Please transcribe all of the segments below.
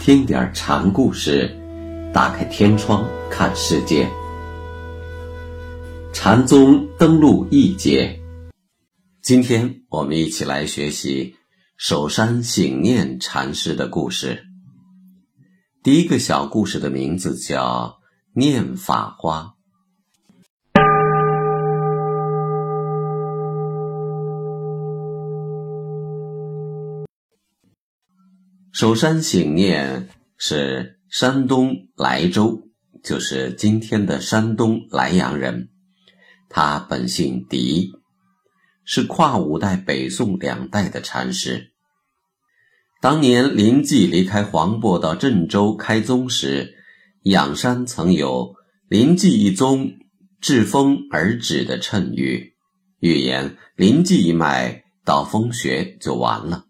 听点禅故事，打开天窗看世界。禅宗登陆一节，今天我们一起来学习首山醒念禅师的故事。第一个小故事的名字叫《念法花》。首山醒念是山东莱州，就是今天的山东莱阳人。他本姓狄，是跨五代北宋两代的禅师。当年林寂离开黄渤到郑州开宗时，仰山曾有“林寂一宗，至风而止”的谶语，预言林寂一脉到风穴就完了。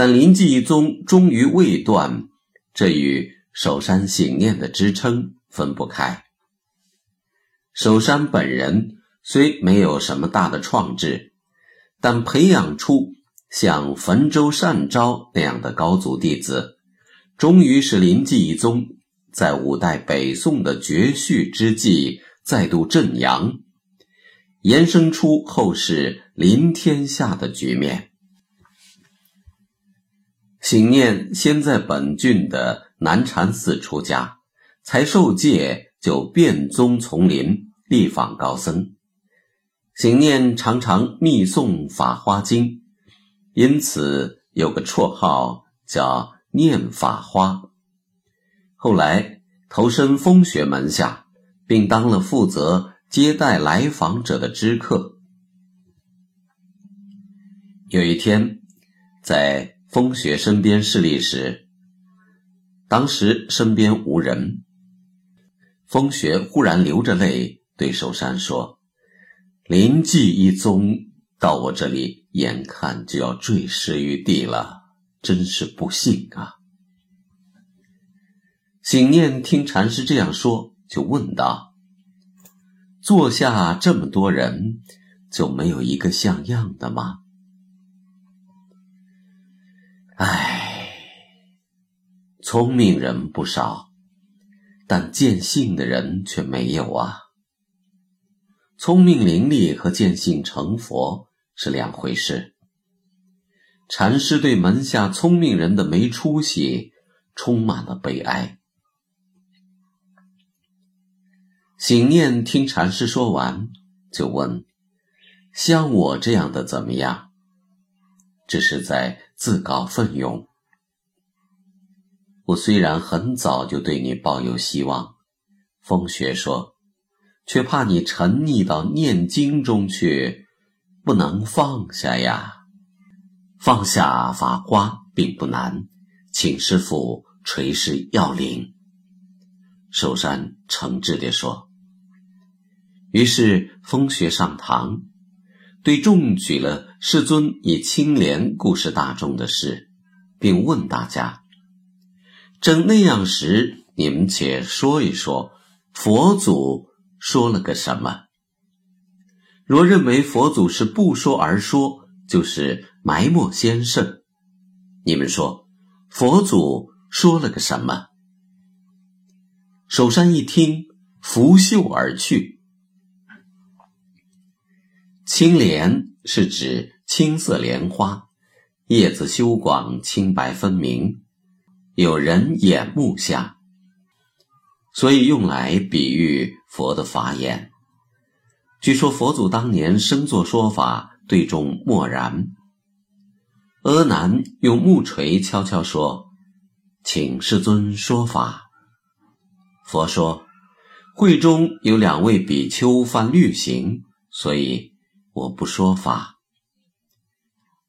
但临济一宗终于未断，这与守山醒念的支撑分不开。守山本人虽没有什么大的创制，但培养出像汾州善昭那样的高足弟子，终于使临济一宗在五代北宋的绝续之际再度振扬，延伸出后世临天下的局面。醒念先在本郡的南禅寺出家，才受戒就遍宗丛林，力访高僧。醒念常常密诵《法华经》，因此有个绰号叫“念法花”。后来投身风雪门下，并当了负责接待来访者的知客。有一天，在。风雪身边侍立时，当时身边无人。风雪忽然流着泪对守山说：“灵寂一宗到我这里，眼看就要坠尸于地了，真是不幸啊！”醒念听禅师这样说，就问道：“坐下这么多人，就没有一个像样的吗？”聪明人不少，但见性的人却没有啊。聪明伶俐和见性成佛是两回事。禅师对门下聪明人的没出息充满了悲哀。醒念听禅师说完，就问：“像我这样的怎么样？”这是在自告奋勇。我虽然很早就对你抱有希望，风雪说，却怕你沉溺到念经中去，不能放下呀。放下法花并不难，请师傅垂示要领。寿山诚挚地说。于是风雪上堂。对众举了世尊以清廉故事大众的事，并问大家：正那样时，你们且说一说，佛祖说了个什么？若认为佛祖是不说而说，就是埋没先圣。你们说，佛祖说了个什么？守山一听，拂袖而去。青莲是指青色莲花，叶子修广，清白分明，有人眼目下，所以用来比喻佛的法眼。据说佛祖当年生作说法，对众默然。阿难用木锤悄悄说：“请世尊说法。”佛说：“会中有两位比丘犯律行，所以。”我不说法。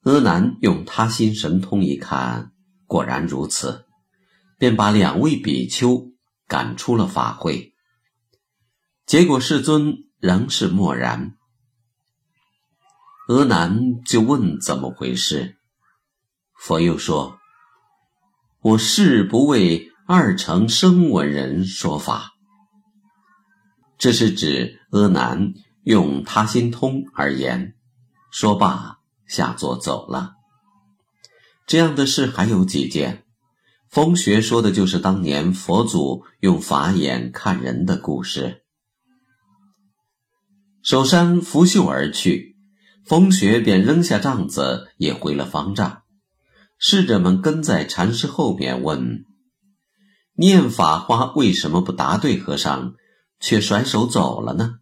阿难用他心神通一看，果然如此，便把两位比丘赶出了法会。结果世尊仍是默然。阿难就问怎么回事，佛又说：“我誓不为二乘声闻人说法。”这是指阿难。用他心通而言，说罢下座走了。这样的事还有几件，风学说的就是当年佛祖用法眼看人的故事。守山拂袖而去，风学便扔下帐子，也回了方丈。侍者们跟在禅师后面问：“念法花为什么不答对和尚，却甩手走了呢？”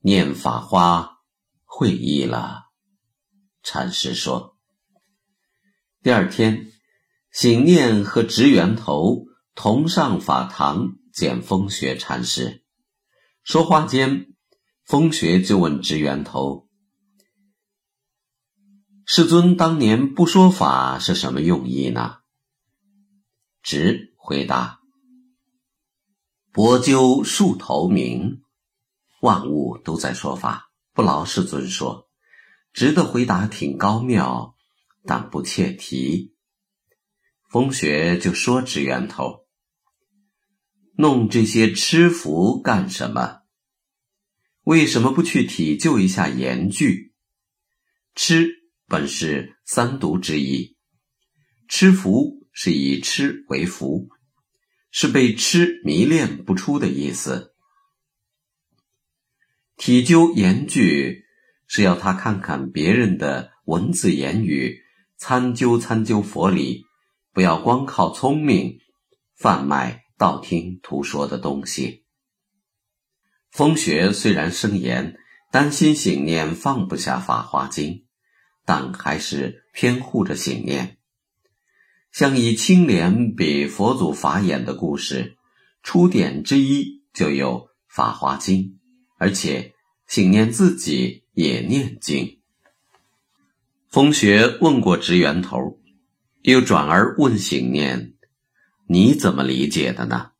念法花会意了，禅师说。第二天，醒念和直源头同上法堂见风学禅师，说话间，风学就问直源头。世尊当年不说法是什么用意呢？直回答：“薄鸠树头鸣，万物都在说法，不劳世尊说。”直的回答挺高妙，但不切题。风学就说直源头，弄这些吃福干什么？为什么不去体究一下言句？吃。本是三毒之一，吃福是以吃为福，是被吃迷恋不出的意思。体究言句是要他看看别人的文字言语，参究参究佛理，不要光靠聪明贩卖道听途说的东西。风学虽然生言，担心醒念放不下《法华经》。但还是偏护着醒念，像以青莲比佛祖法眼的故事，出典之一就有《法华经》，而且醒念自己也念经。风学问过直源头，又转而问醒念：“你怎么理解的呢？”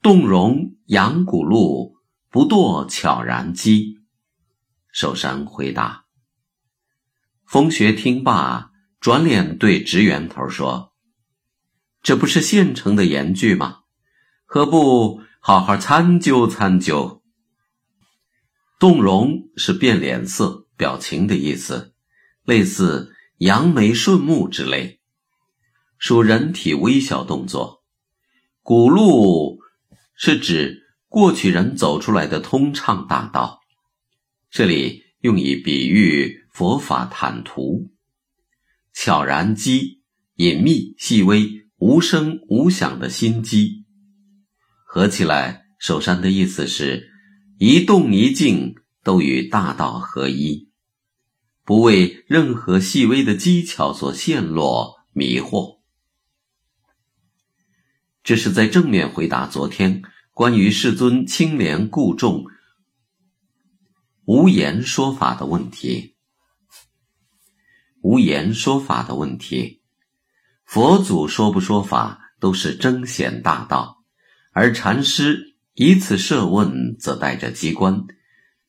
动容扬骨路，不堕悄然机。寿山回答。风学听罢，转脸对直圆头说：“这不是现成的言句吗？何不好好参究参究？”动容是变脸色、表情的意思，类似扬眉顺目之类，属人体微小动作。古路是指过去人走出来的通畅大道，这里用以比喻。佛法坦途，悄然机，隐秘细微、无声无响的心机，合起来，首山的意思是：一动一静都与大道合一，不为任何细微的技巧所陷落迷惑。这是在正面回答昨天关于世尊清廉固重、无言说法的问题。无言说法的问题，佛祖说不说法都是彰显大道，而禅师以此设问，则带着机关。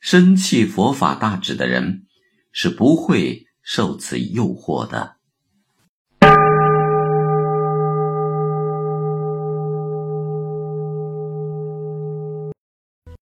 深契佛法大旨的人是不会受此诱惑的。